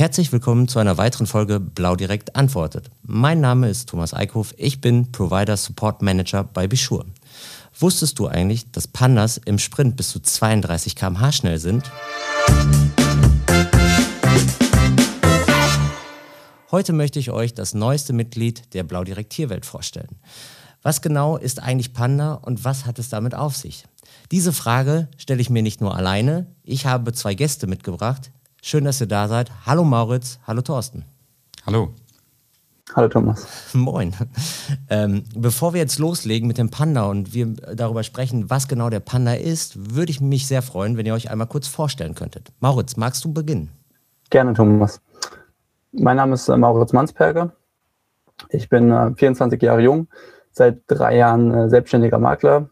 Herzlich willkommen zu einer weiteren Folge Blau Direkt antwortet. Mein Name ist Thomas Eickhoff, ich bin Provider Support Manager bei Bishur. Wusstest du eigentlich, dass Pandas im Sprint bis zu 32 km/h schnell sind? Heute möchte ich euch das neueste Mitglied der Blau Direkt Tierwelt vorstellen. Was genau ist eigentlich Panda und was hat es damit auf sich? Diese Frage stelle ich mir nicht nur alleine, ich habe zwei Gäste mitgebracht, Schön, dass ihr da seid. Hallo Mauritz, hallo Thorsten. Hallo. Hallo Thomas. Moin. Ähm, bevor wir jetzt loslegen mit dem Panda und wir darüber sprechen, was genau der Panda ist, würde ich mich sehr freuen, wenn ihr euch einmal kurz vorstellen könntet. Mauritz, magst du beginnen? Gerne, Thomas. Mein Name ist äh, Mauritz Mansperger. Ich bin äh, 24 Jahre jung, seit drei Jahren äh, selbstständiger Makler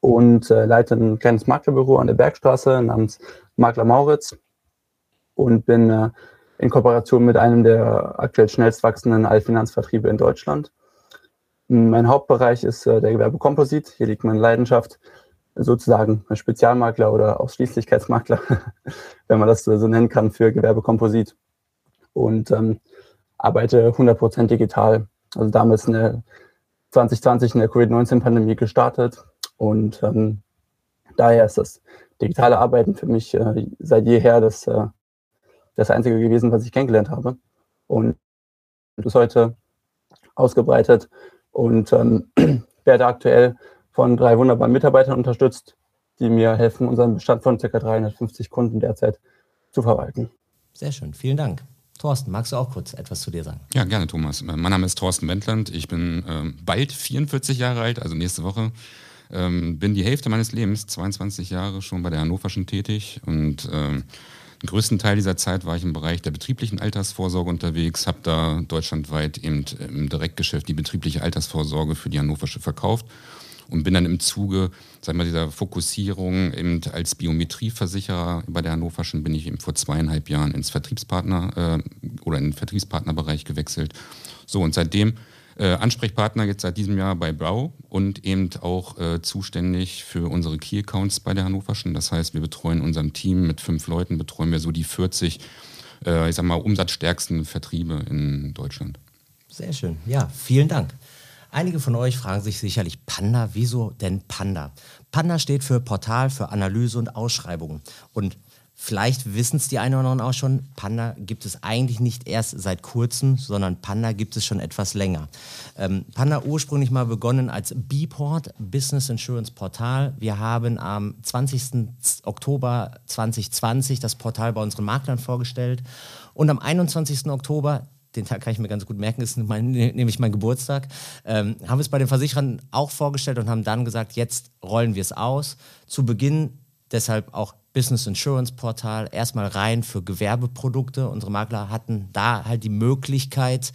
und äh, leite ein kleines Maklerbüro an der Bergstraße namens Makler Mauritz und bin äh, in Kooperation mit einem der aktuell schnellst wachsenden Allfinanzvertriebe in Deutschland. Mein Hauptbereich ist äh, der Gewerbekomposit. Hier liegt meine Leidenschaft, sozusagen ein Spezialmakler oder Ausschließlichkeitsmakler, wenn man das so nennen kann, für Gewerbekomposit. Und ähm, arbeite 100% digital. Also damals eine 2020 in der Covid-19-Pandemie gestartet und ähm, daher ist das digitale Arbeiten für mich äh, seit jeher das äh, das Einzige gewesen, was ich kennengelernt habe. Und bis heute ausgebreitet und ähm, werde aktuell von drei wunderbaren Mitarbeitern unterstützt, die mir helfen, unseren Bestand von ca. 350 Kunden derzeit zu verwalten. Sehr schön, vielen Dank. Thorsten, magst du auch kurz etwas zu dir sagen? Ja, gerne, Thomas. Mein Name ist Thorsten Wendland. Ich bin ähm, bald 44 Jahre alt, also nächste Woche. Ähm, bin die Hälfte meines Lebens, 22 Jahre, schon bei der Hannoverschen tätig und ähm, den größten Teil dieser Zeit war ich im Bereich der betrieblichen Altersvorsorge unterwegs, habe da deutschlandweit eben im Direktgeschäft die betriebliche Altersvorsorge für die Hannoversche verkauft und bin dann im Zuge sagen wir, dieser Fokussierung eben als Biometrieversicherer bei der Hannoverschen bin ich eben vor zweieinhalb Jahren ins Vertriebspartner äh, oder in den Vertriebspartnerbereich gewechselt. So und seitdem äh, Ansprechpartner jetzt seit diesem Jahr bei Brau und eben auch äh, zuständig für unsere Key Accounts bei der Hannoverschen. Das heißt, wir betreuen unserem Team mit fünf Leuten, betreuen wir so die 40, äh, ich sag mal, umsatzstärksten Vertriebe in Deutschland. Sehr schön. Ja, vielen Dank. Einige von euch fragen sich sicherlich, Panda, wieso denn Panda? Panda steht für Portal für Analyse und Ausschreibungen. Und Vielleicht wissen es die einen oder anderen auch schon, Panda gibt es eigentlich nicht erst seit kurzem, sondern Panda gibt es schon etwas länger. Ähm, Panda ursprünglich mal begonnen als B-Port, Business Insurance Portal. Wir haben am 20. Oktober 2020 das Portal bei unseren Maklern vorgestellt und am 21. Oktober den Tag kann ich mir ganz gut merken, ist mein, nämlich mein Geburtstag, ähm, haben wir es bei den Versicherern auch vorgestellt und haben dann gesagt, jetzt rollen wir es aus. Zu Beginn deshalb auch Business Insurance Portal, erstmal rein für Gewerbeprodukte. Unsere Makler hatten da halt die Möglichkeit,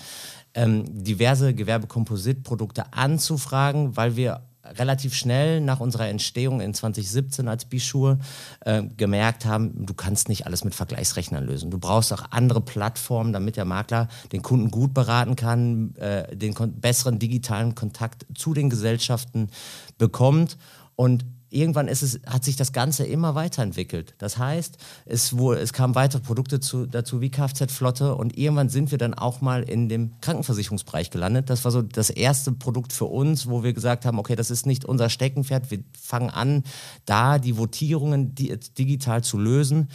ähm, diverse Gewerbekompositprodukte anzufragen, weil wir relativ schnell nach unserer Entstehung in 2017 als Bischur äh, gemerkt haben, du kannst nicht alles mit Vergleichsrechnern lösen. Du brauchst auch andere Plattformen, damit der Makler den Kunden gut beraten kann, äh, den besseren digitalen Kontakt zu den Gesellschaften bekommt. Und irgendwann ist es, hat sich das Ganze immer weiterentwickelt. Das heißt, es, wo, es kamen weitere Produkte zu, dazu wie Kfz-Flotte und irgendwann sind wir dann auch mal in dem Krankenversicherungsbereich gelandet. Das war so das erste Produkt für uns, wo wir gesagt haben, okay, das ist nicht unser Steckenpferd. Wir fangen an, da die Votierungen digital zu lösen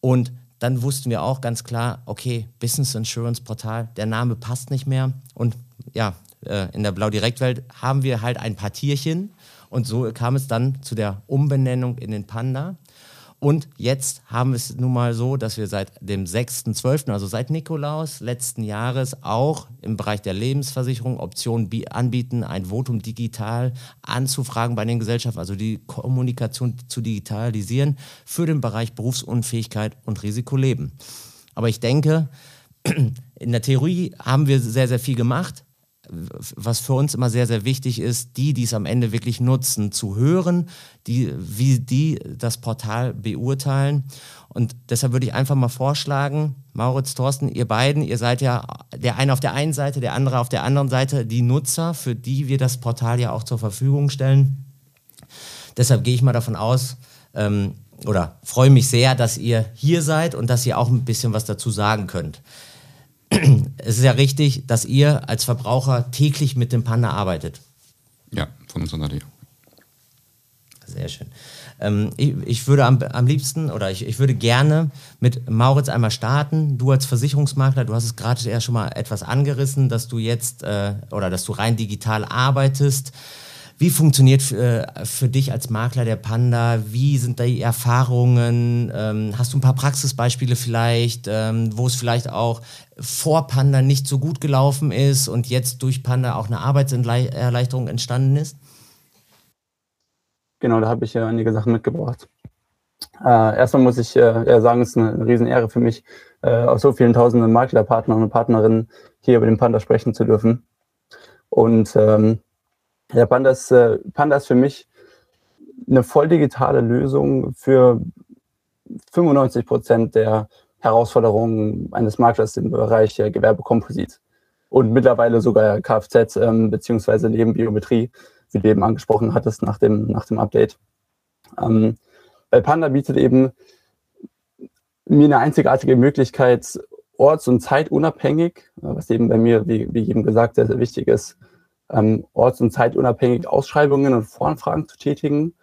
und dann wussten wir auch ganz klar, okay, Business Insurance Portal, der Name passt nicht mehr und ja, äh, in der Blau Direkt Welt haben wir halt ein paar Tierchen und so kam es dann zu der Umbenennung in den Panda. Und jetzt haben wir es nun mal so, dass wir seit dem 6.12., also seit Nikolaus letzten Jahres, auch im Bereich der Lebensversicherung Optionen anbieten, ein Votum digital anzufragen bei den Gesellschaften, also die Kommunikation zu digitalisieren für den Bereich Berufsunfähigkeit und Risikoleben. Aber ich denke, in der Theorie haben wir sehr, sehr viel gemacht was für uns immer sehr, sehr wichtig ist, die, die es am Ende wirklich nutzen, zu hören, die, wie die das Portal beurteilen. Und deshalb würde ich einfach mal vorschlagen, Mauritz, Thorsten, ihr beiden, ihr seid ja der eine auf der einen Seite, der andere auf der anderen Seite, die Nutzer, für die wir das Portal ja auch zur Verfügung stellen. Deshalb gehe ich mal davon aus, ähm, oder freue mich sehr, dass ihr hier seid und dass ihr auch ein bisschen was dazu sagen könnt. Es ist ja richtig, dass ihr als Verbraucher täglich mit dem Panda arbeitet. Ja, von unserer Seite. Sehr schön. Ähm, ich, ich, würde am, am liebsten oder ich, ich würde gerne mit Mauritz einmal starten. Du als Versicherungsmakler, du hast es gerade ja schon mal etwas angerissen, dass du jetzt äh, oder dass du rein digital arbeitest. Wie funktioniert äh, für dich als Makler der Panda? Wie sind die Erfahrungen? Ähm, hast du ein paar Praxisbeispiele vielleicht, ähm, wo es vielleicht auch vor Panda nicht so gut gelaufen ist und jetzt durch Panda auch eine Arbeitserleichterung entstanden ist? Genau, da habe ich ja einige Sachen mitgebracht. Äh, erstmal muss ich äh, sagen, es ist eine, eine Riesenehre für mich, äh, aus so vielen tausenden Maklerpartnern und Partnerinnen hier über den Panda sprechen zu dürfen. Und ähm, der Panda ist, äh, Panda für mich eine voll digitale Lösung für 95 Prozent der Herausforderungen eines Maklers im Bereich äh, Gewerbekomposit und mittlerweile sogar Kfz ähm, beziehungsweise Nebenbiometrie wie du eben angesprochen hattest nach dem, nach dem Update. Ähm, weil Panda bietet eben mir eine einzigartige Möglichkeit, orts- und zeitunabhängig, was eben bei mir, wie, wie eben gesagt, sehr, sehr wichtig ist, ähm, orts- und zeitunabhängig Ausschreibungen und Voranfragen zu tätigen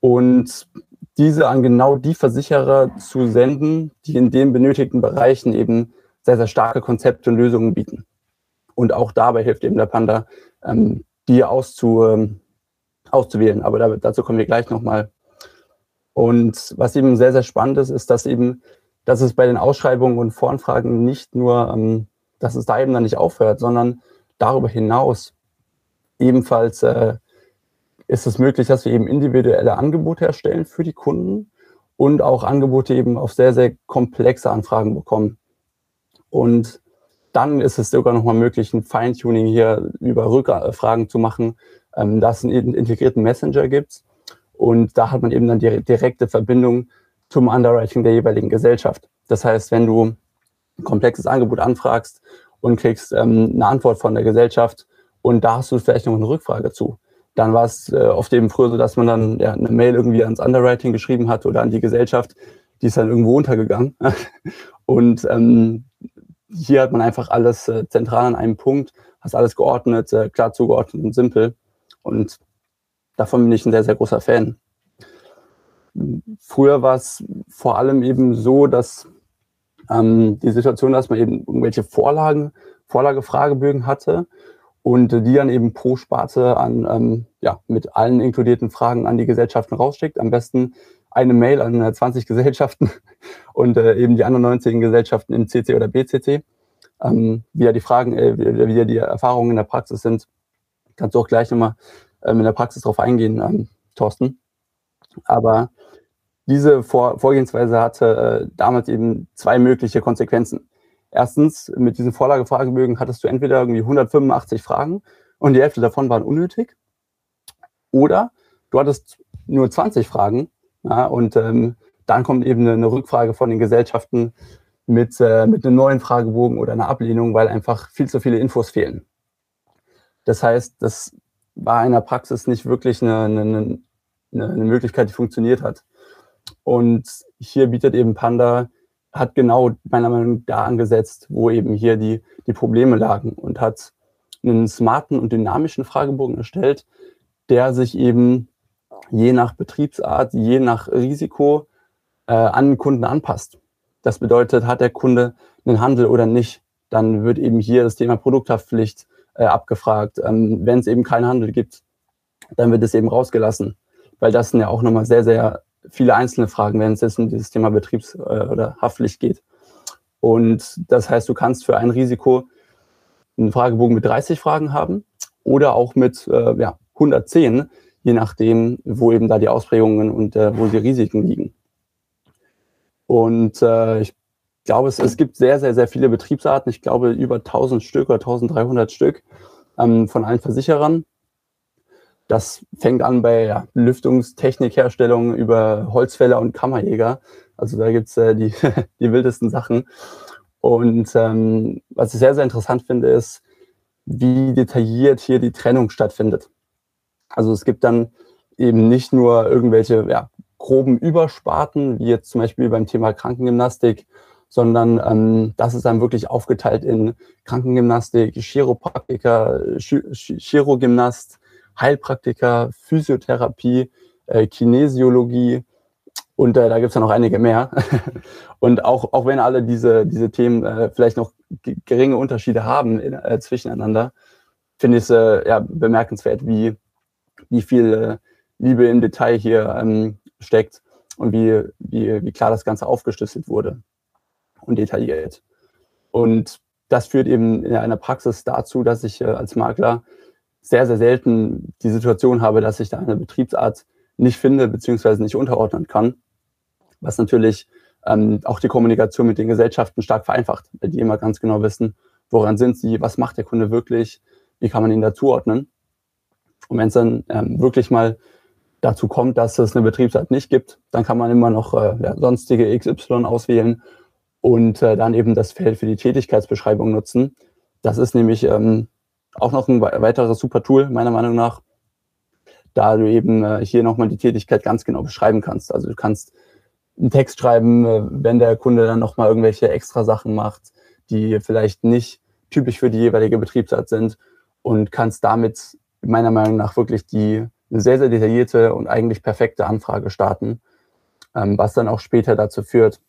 und diese an genau die Versicherer zu senden, die in den benötigten Bereichen eben sehr, sehr starke Konzepte und Lösungen bieten. Und auch dabei hilft eben der Panda, ähm, die auszu, ähm, auszuwählen. Aber da, dazu kommen wir gleich nochmal. Und was eben sehr, sehr spannend ist, ist, dass eben, dass es bei den Ausschreibungen und Voranfragen nicht nur, ähm, dass es da eben dann nicht aufhört, sondern darüber hinaus ebenfalls äh, ist es möglich, dass wir eben individuelle Angebote erstellen für die Kunden und auch Angebote eben auf sehr, sehr komplexe Anfragen bekommen. Und dann ist es sogar nochmal möglich, ein Feintuning hier über Rückfragen zu machen, ähm, dass es einen integrierten Messenger gibt. Und da hat man eben dann die direkte Verbindung zum Underwriting der jeweiligen Gesellschaft. Das heißt, wenn du ein komplexes Angebot anfragst und kriegst ähm, eine Antwort von der Gesellschaft und da hast du vielleicht noch eine Rückfrage zu, dann war es äh, oft eben früher so, dass man dann ja, eine Mail irgendwie ans Underwriting geschrieben hat oder an die Gesellschaft, die ist dann irgendwo untergegangen. und ähm, hier hat man einfach alles äh, zentral an einem Punkt, hast alles geordnet, äh, klar zugeordnet und simpel. Und davon bin ich ein sehr, sehr großer Fan. Früher war es vor allem eben so, dass ähm, die Situation, dass man eben irgendwelche Vorlagen, Vorlagefragebögen hatte und die dann eben pro Sparte an, ähm, ja, mit allen inkludierten Fragen an die Gesellschaften rausschickt. Am besten eine Mail an 20 Gesellschaften und äh, eben die anderen 19 Gesellschaften im CC oder BCC. Ähm, wie ja die Fragen, äh, wie, ja die Erfahrungen in der Praxis sind, kannst du auch gleich nochmal ähm, in der Praxis drauf eingehen, ähm, Thorsten. Aber diese Vor Vorgehensweise hatte äh, damals eben zwei mögliche Konsequenzen. Erstens, mit diesen Vorlagefragebögen hattest du entweder irgendwie 185 Fragen und die Hälfte davon waren unnötig. Oder du hattest nur 20 Fragen ja, und ähm, dann kommt eben eine, eine, Rückfrage von den Gesellschaften mit, äh, mit einem neuen Fragebogen oder einer Ablehnung, weil einfach viel zu viele Infos fehlen. Das heißt, das war in der Praxis nicht wirklich eine, eine, eine Möglichkeit, die funktioniert hat. Und hier bietet eben Panda, hat genau meiner Meinung nach da angesetzt, wo eben hier die, die Probleme lagen und hat einen smarten und dynamischen Fragebogen erstellt, der sich eben je nach Betriebsart, je nach Risiko äh, an den Kunden anpasst. Das bedeutet, hat der Kunde einen Handel oder nicht, dann wird eben hier das Thema Produkthaftpflicht äh, abgefragt. Ähm, Wenn es eben keinen Handel gibt, dann wird es eben rausgelassen, weil das sind ja auch nochmal sehr, sehr viele einzelne Fragen, wenn es jetzt um dieses Thema Betriebs- äh, oder Haftpflicht geht. Und das heißt, du kannst für ein Risiko einen Fragebogen mit 30 Fragen haben oder auch mit äh, ja, 110, je nachdem, wo eben da die Ausprägungen und äh, wo die Risiken liegen. Und äh, ich glaube, es, es gibt sehr, sehr, sehr viele Betriebsarten. Ich glaube, über 1000 Stück oder 1300 Stück ähm, von allen Versicherern. Das fängt an bei ja, Lüftungstechnikherstellung über Holzfäller und Kammerjäger. Also da gibt's äh, die, die wildesten Sachen. Und ähm, was ich sehr, sehr interessant finde, ist, wie detailliert hier die Trennung stattfindet. Also es gibt dann eben nicht nur irgendwelche ja, groben Übersparten, wie jetzt zum Beispiel beim Thema Krankengymnastik, sondern ähm, das ist dann wirklich aufgeteilt in Krankengymnastik, Chiropraktiker, Chirogymnast, Heilpraktiker, Physiotherapie, äh, Kinesiologie und äh, da gibt es ja noch einige mehr. und auch, auch wenn alle diese, diese Themen äh, vielleicht noch geringe Unterschiede haben in, äh, zwischeneinander, finde ich es äh, ja, bemerkenswert, wie, wie viel äh, Liebe im Detail hier ähm, steckt und wie, wie, wie klar das Ganze aufgeschlüsselt wurde und detailliert. Und das führt eben in einer Praxis dazu, dass ich als Makler sehr, sehr selten die Situation habe, dass ich da eine Betriebsart nicht finde beziehungsweise nicht unterordnen kann, was natürlich ähm, auch die Kommunikation mit den Gesellschaften stark vereinfacht, weil die immer ganz genau wissen, woran sind sie, was macht der Kunde wirklich, wie kann man ihn dazuordnen. Und wenn es dann ähm, wirklich mal dazu kommt, dass es eine Betriebsart nicht gibt, dann kann man immer noch äh, ja, sonstige XY auswählen und äh, dann eben das Feld für die Tätigkeitsbeschreibung nutzen. Das ist nämlich ähm, auch noch ein weiteres super Tool, meiner Meinung nach, da du eben äh, hier nochmal die Tätigkeit ganz genau beschreiben kannst. Also du kannst einen Text schreiben, äh, wenn der Kunde dann nochmal irgendwelche extra Sachen macht, die vielleicht nicht typisch für die jeweilige Betriebsart sind und kannst damit meiner Meinung nach wirklich die sehr, sehr detaillierte und eigentlich perfekte Anfrage starten, ähm, was dann auch später dazu führt,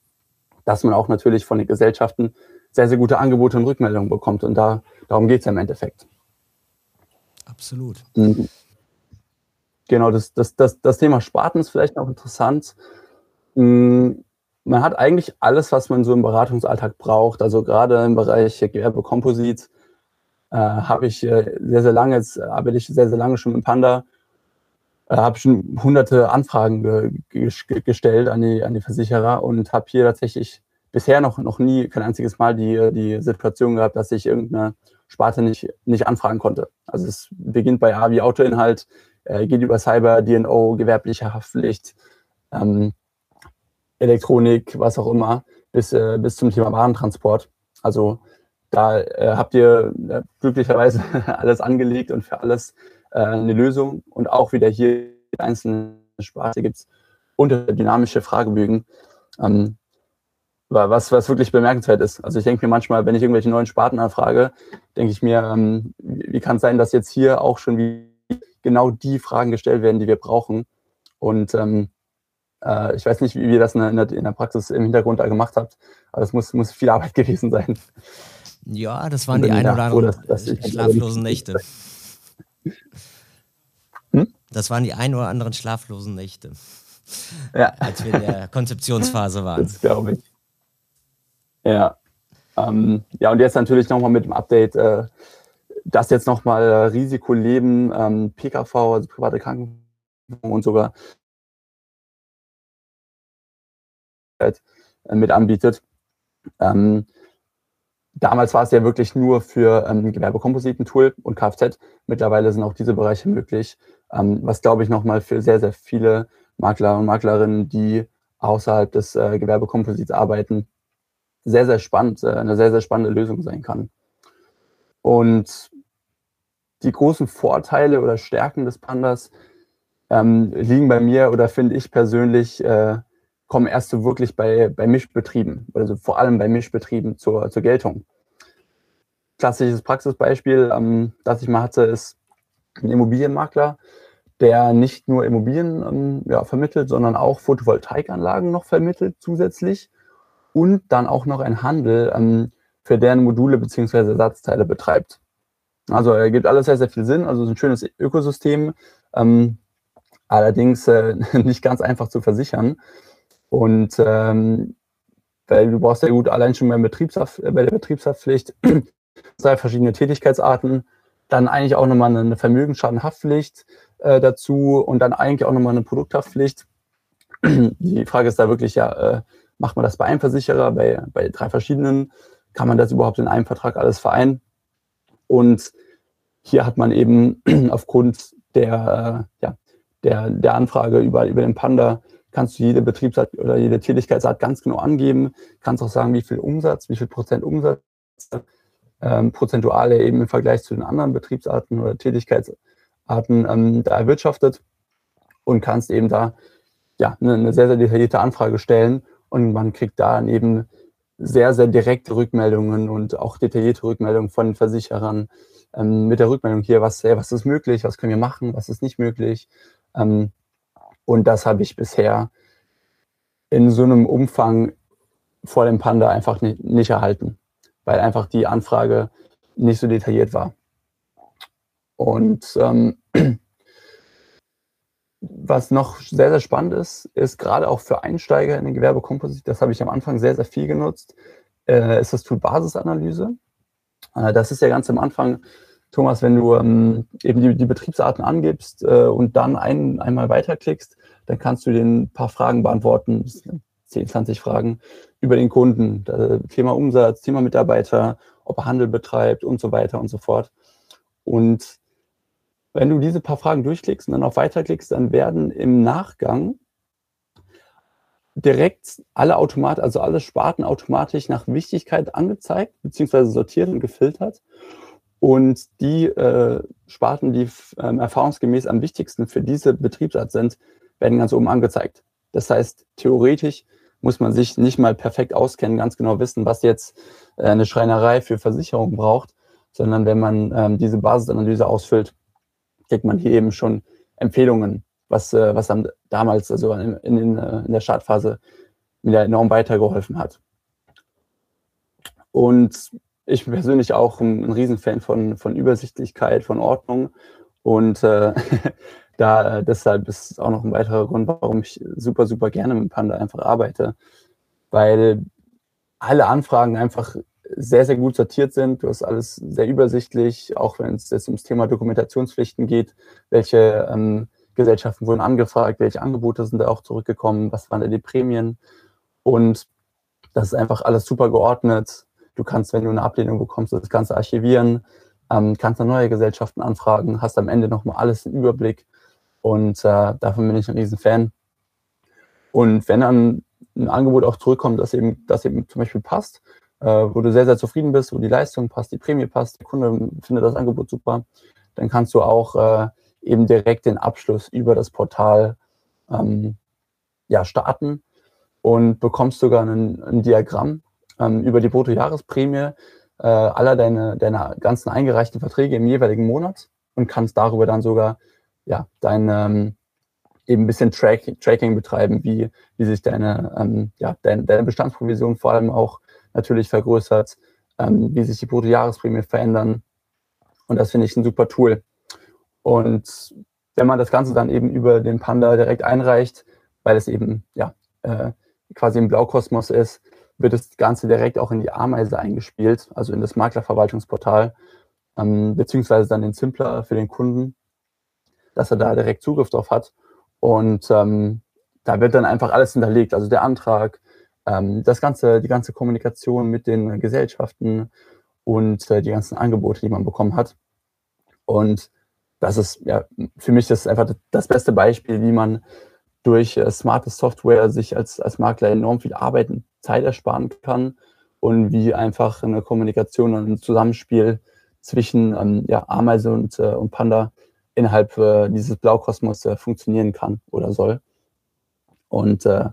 dass man auch natürlich von den Gesellschaften sehr, sehr gute Angebote und Rückmeldungen bekommt. Und da, darum geht es im Endeffekt. Absolut. Mhm. Genau, das, das, das, das Thema Sparten ist vielleicht noch interessant. Mhm. Man hat eigentlich alles, was man so im Beratungsalltag braucht. Also gerade im Bereich Gewerbekomposit äh, habe ich äh, sehr, sehr lange, jetzt arbeite ich sehr, sehr lange schon mit Panda äh, habe schon hunderte Anfragen ge ge gestellt an die, an die Versicherer und habe hier tatsächlich bisher noch, noch nie, kein einziges Mal die, die Situation gehabt, dass ich irgendeine Sparte nicht, nicht anfragen konnte. Also es beginnt bei A wie Autoinhalt, äh, geht über Cyber, DNO, gewerbliche Haftpflicht, ähm, Elektronik, was auch immer, bis, äh, bis zum Thema Warentransport. Also da äh, habt ihr äh, glücklicherweise alles angelegt und für alles äh, eine Lösung. Und auch wieder hier in einzelnen Sprache gibt es unterdynamische Fragebögen, ähm, was, was wirklich bemerkenswert ist. Also ich denke mir manchmal, wenn ich irgendwelche neuen Sparten anfrage, denke ich mir, ähm, wie kann es sein, dass jetzt hier auch schon wie genau die Fragen gestellt werden, die wir brauchen. Und ähm, äh, ich weiß nicht, wie ihr das in der, in der, Praxis im Hintergrund da gemacht habt, aber es muss, muss viel Arbeit gewesen sein. Ja, das waren die ein oder anderen schlaflosen Nächte. Hm? Das waren die ein oder anderen schlaflosen Nächte. Ja. Als wir in der Konzeptionsphase waren. Das glaube ich. Ja. Ähm, ja, und jetzt natürlich nochmal mit dem Update, äh, dass jetzt nochmal äh, Risikoleben, ähm, PKV, also private Krankenversicherung und sogar äh, mit anbietet. Ähm, Damals war es ja wirklich nur für ähm, Gewerbekompositen-Tool und Kfz. Mittlerweile sind auch diese Bereiche möglich, ähm, was glaube ich nochmal für sehr, sehr viele Makler und Maklerinnen, die außerhalb des äh, Gewerbekomposits arbeiten, sehr, sehr spannend, äh, eine sehr, sehr spannende Lösung sein kann. Und die großen Vorteile oder Stärken des Pandas ähm, liegen bei mir oder finde ich persönlich äh, kommen erst so wirklich bei, bei Mischbetrieben, also vor allem bei Mischbetrieben zur, zur Geltung. Klassisches Praxisbeispiel, ähm, das ich mal hatte, ist ein Immobilienmakler, der nicht nur Immobilien ähm, ja, vermittelt, sondern auch Photovoltaikanlagen noch vermittelt zusätzlich und dann auch noch ein Handel ähm, für deren Module bzw. Ersatzteile betreibt. Also er gibt alles sehr, sehr viel Sinn, also ein schönes Ökosystem, ähm, allerdings äh, nicht ganz einfach zu versichern. Und ähm, weil du brauchst ja gut allein schon beim Betriebshaft, äh, bei der Betriebshaftpflicht drei verschiedene Tätigkeitsarten, dann eigentlich auch nochmal eine Vermögensschadenhaftpflicht äh, dazu und dann eigentlich auch nochmal eine Produkthaftpflicht. Die Frage ist da wirklich ja, äh, macht man das bei einem Versicherer, bei, bei drei verschiedenen? Kann man das überhaupt in einem Vertrag alles vereinen? Und hier hat man eben aufgrund der, äh, ja, der, der Anfrage über, über den Panda kannst du jede Betriebsart oder jede Tätigkeitsart ganz genau angeben, kannst auch sagen, wie viel Umsatz, wie viel Prozent Umsatz, ähm, prozentuale eben im Vergleich zu den anderen Betriebsarten oder Tätigkeitsarten ähm, da erwirtschaftet und kannst eben da ja, eine, eine sehr, sehr detaillierte Anfrage stellen und man kriegt da eben sehr, sehr direkte Rückmeldungen und auch detaillierte Rückmeldungen von Versicherern ähm, mit der Rückmeldung hier, was, hey, was ist möglich, was können wir machen, was ist nicht möglich. Ähm, und das habe ich bisher in so einem Umfang vor dem Panda einfach nicht, nicht erhalten, weil einfach die Anfrage nicht so detailliert war. Und ähm, was noch sehr, sehr spannend ist, ist gerade auch für Einsteiger in den Gewerbekomposit, das habe ich am Anfang sehr, sehr viel genutzt, äh, ist das Tool Basisanalyse. Äh, das ist ja ganz am Anfang, Thomas, wenn du ähm, eben die, die, Betriebsarten angibst äh, und dann ein, einmal weiterklickst, dann kannst du den ein paar Fragen beantworten, 10, 20 Fragen über den Kunden, Thema Umsatz, Thema Mitarbeiter, ob er Handel betreibt und so weiter und so fort. Und wenn du diese paar Fragen durchklickst und dann auf Weiterklickst, dann werden im Nachgang direkt alle Automat, also alle Sparten automatisch nach Wichtigkeit angezeigt, beziehungsweise sortiert und gefiltert. Und die äh, Sparten, die äh, erfahrungsgemäß am wichtigsten für diese Betriebsart sind, werden ganz oben angezeigt. Das heißt, theoretisch muss man sich nicht mal perfekt auskennen, ganz genau wissen, was jetzt äh, eine Schreinerei für Versicherung braucht, sondern wenn man ähm, diese Basisanalyse ausfüllt, kriegt man hier eben schon Empfehlungen, was, äh, was dann damals, also in, in, äh, in der Startphase, mir enorm weitergeholfen hat. Und ich bin persönlich auch ein, ein Riesenfan von, von Übersichtlichkeit, von Ordnung. Und äh, da deshalb ist auch noch ein weiterer Grund, warum ich super, super gerne mit Panda einfach arbeite. Weil alle Anfragen einfach sehr, sehr gut sortiert sind. Du hast alles sehr übersichtlich, auch wenn es jetzt ums Thema Dokumentationspflichten geht. Welche ähm, Gesellschaften wurden angefragt, welche Angebote sind da auch zurückgekommen, was waren da die Prämien. Und das ist einfach alles super geordnet. Du kannst, wenn du eine Ablehnung bekommst, das Ganze archivieren, ähm, kannst dann neue Gesellschaften anfragen, hast am Ende nochmal alles im Überblick. Und äh, davon bin ich ein Riesenfan. Und wenn dann ein Angebot auch zurückkommt, das eben, das eben zum Beispiel passt, äh, wo du sehr, sehr zufrieden bist, wo die Leistung passt, die Prämie passt, der Kunde findet das Angebot super, dann kannst du auch äh, eben direkt den Abschluss über das Portal ähm, ja, starten und bekommst sogar ein, ein Diagramm ähm, über die Bruttojahresprämie äh, aller deine, deiner ganzen eingereichten Verträge im jeweiligen Monat und kannst darüber dann sogar ja, dein ähm, eben ein bisschen Track, Tracking betreiben, wie, wie sich deine, ähm, ja, deine, deine Bestandsprovision vor allem auch natürlich vergrößert, ähm, wie sich die Bruttojahresprämie verändern. Und das finde ich ein super Tool. Und wenn man das Ganze dann eben über den Panda direkt einreicht, weil es eben ja äh, quasi im Blaukosmos ist, wird das Ganze direkt auch in die Ameise eingespielt, also in das Maklerverwaltungsportal, ähm, beziehungsweise dann in Simpler für den Kunden, dass er da direkt Zugriff drauf hat. Und ähm, da wird dann einfach alles hinterlegt, also der Antrag, das ganze, die ganze Kommunikation mit den Gesellschaften und äh, die ganzen Angebote, die man bekommen hat. Und das ist ja für mich das einfach das beste Beispiel, wie man durch äh, smarte Software sich als, als Makler enorm viel Arbeit und Zeit ersparen kann und wie einfach eine Kommunikation und ein Zusammenspiel zwischen ähm, ja, Ameise und, äh, und Panda innerhalb äh, dieses Blaukosmos äh, funktionieren kann oder soll. Und äh,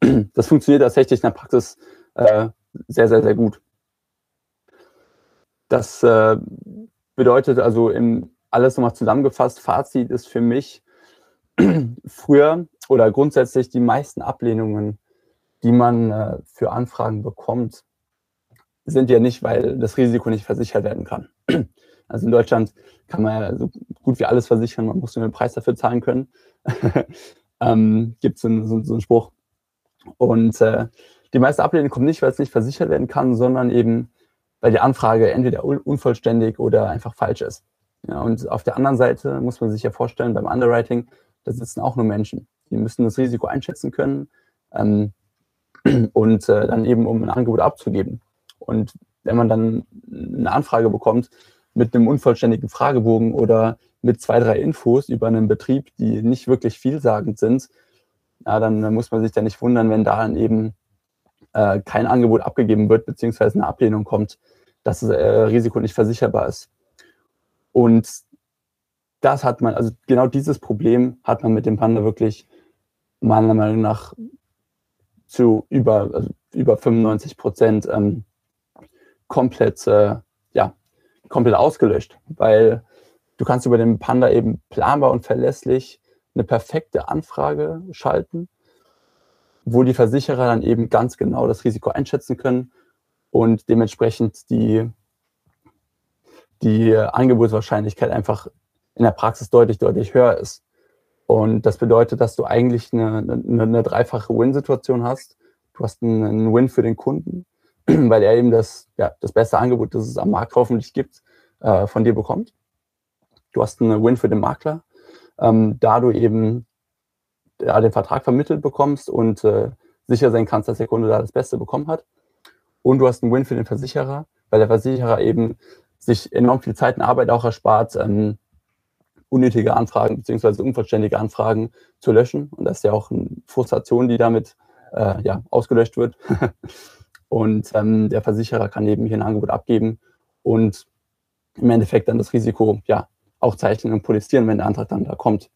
das funktioniert tatsächlich in der Praxis äh, sehr, sehr, sehr gut. Das äh, bedeutet also in alles nochmal zusammengefasst, Fazit ist für mich früher oder grundsätzlich die meisten Ablehnungen, die man äh, für Anfragen bekommt, sind ja nicht, weil das Risiko nicht versichert werden kann. Also in Deutschland kann man ja so gut wie alles versichern, man muss nur den Preis dafür zahlen können. ähm, Gibt so, so, so einen Spruch. Und äh, die meiste Ablehnung kommt nicht, weil es nicht versichert werden kann, sondern eben, weil die Anfrage entweder unvollständig oder einfach falsch ist. Ja, und auf der anderen Seite muss man sich ja vorstellen, beim Underwriting, da sitzen auch nur Menschen. Die müssen das Risiko einschätzen können ähm, und äh, dann eben, um ein Angebot abzugeben. Und wenn man dann eine Anfrage bekommt mit einem unvollständigen Fragebogen oder mit zwei, drei Infos über einen Betrieb, die nicht wirklich vielsagend sind, ja, dann muss man sich ja nicht wundern, wenn da dann eben äh, kein Angebot abgegeben wird, beziehungsweise eine Ablehnung kommt, dass das äh, Risiko nicht versicherbar ist. Und das hat man, also genau dieses Problem hat man mit dem Panda wirklich meiner Meinung nach zu über, also über 95 Prozent ähm, komplett, äh, ja, komplett ausgelöscht, weil du kannst über den Panda eben planbar und verlässlich eine perfekte Anfrage schalten, wo die Versicherer dann eben ganz genau das Risiko einschätzen können und dementsprechend die, die Angebotswahrscheinlichkeit einfach in der Praxis deutlich, deutlich höher ist. Und das bedeutet, dass du eigentlich eine, eine, eine dreifache Win-Situation hast. Du hast einen, Win für den Kunden, weil er eben das, ja, das beste Angebot, das es am Markt hoffentlich gibt, äh, von dir bekommt. Du hast einen Win für den Makler, ähm, da du eben ja, den Vertrag vermittelt bekommst und äh, sicher sein kannst, dass der Kunde da das Beste bekommen hat. Und du hast einen Win für den Versicherer, weil der Versicherer eben sich enorm viel Zeit und Arbeit auch erspart, ähm, unnötige Anfragen beziehungsweise unvollständige Anfragen zu löschen. Und das ist ja auch eine Frustration, die damit äh, ja, ausgelöscht wird. und ähm, der Versicherer kann eben hier ein Angebot abgeben und im Endeffekt dann das Risiko ja auch zeichnen und polizieren, wenn der Antrag dann da kommt.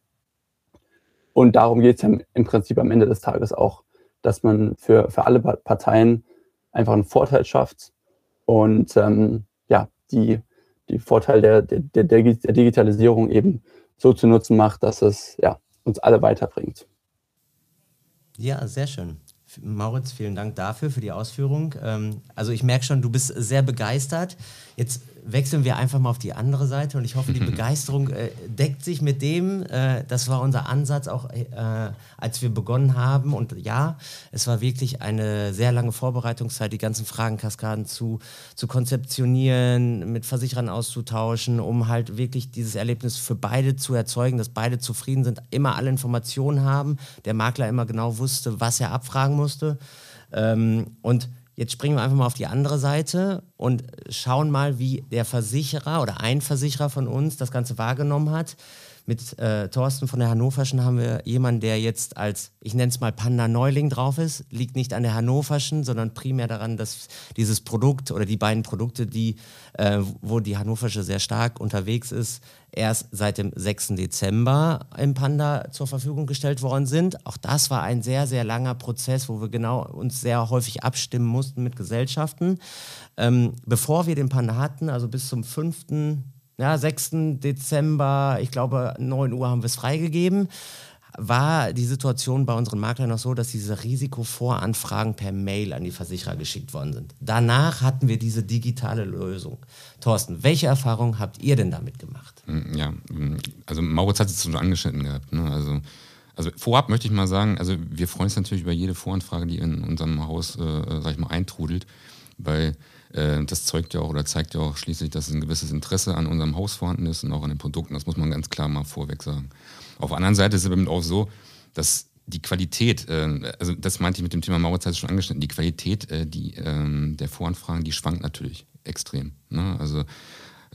Und darum geht es ja im Prinzip am Ende des Tages auch, dass man für, für alle Parteien einfach einen Vorteil schafft und ähm, ja, die die Vorteil der, der, der, der Digitalisierung eben so zu nutzen macht, dass es ja, uns alle weiterbringt. Ja, sehr schön. Mauritz, vielen Dank dafür, für die Ausführung. Ähm, also ich merke schon, du bist sehr begeistert. Jetzt wechseln wir einfach mal auf die andere Seite und ich hoffe, die Begeisterung äh, deckt sich mit dem. Äh, das war unser Ansatz auch, äh, als wir begonnen haben. Und ja, es war wirklich eine sehr lange Vorbereitungszeit, die ganzen Fragenkaskaden zu, zu konzeptionieren, mit Versicherern auszutauschen, um halt wirklich dieses Erlebnis für beide zu erzeugen, dass beide zufrieden sind, immer alle Informationen haben, der Makler immer genau wusste, was er abfragen musste. Ähm, und Jetzt springen wir einfach mal auf die andere Seite und schauen mal, wie der Versicherer oder ein Versicherer von uns das Ganze wahrgenommen hat. Mit äh, Thorsten von der Hannoverschen haben wir jemanden, der jetzt als, ich nenne es mal Panda Neuling drauf ist. Liegt nicht an der Hannoverschen, sondern primär daran, dass dieses Produkt oder die beiden Produkte, die, äh, wo die Hannoversche sehr stark unterwegs ist, erst seit dem 6. Dezember im Panda zur Verfügung gestellt worden sind. Auch das war ein sehr, sehr langer Prozess, wo wir genau uns sehr häufig abstimmen mussten mit Gesellschaften. Ähm, bevor wir den Panda hatten, also bis zum 5 ja, 6. Dezember, ich glaube 9 Uhr haben wir es freigegeben, war die Situation bei unseren Maklern noch so, dass diese Risikovoranfragen per Mail an die Versicherer geschickt worden sind. Danach hatten wir diese digitale Lösung. Thorsten, welche Erfahrungen habt ihr denn damit gemacht? Mm, ja, mm, also Mauritz hat es schon angeschnitten gehabt. Ne? Also, also vorab möchte ich mal sagen, also wir freuen uns natürlich über jede Voranfrage, die in unserem Haus, äh, sag ich mal, eintrudelt, weil äh, das zeugt ja auch oder zeigt ja auch schließlich, dass ein gewisses Interesse an unserem Haus vorhanden ist und auch an den Produkten. Das muss man ganz klar mal vorweg sagen. Auf der anderen Seite ist es eben auch so, dass die Qualität, äh, also das meinte ich mit dem Thema Mauerzeit schon angeschnitten, die Qualität äh, die, ähm, der Voranfragen, die schwankt natürlich extrem. Ne? Also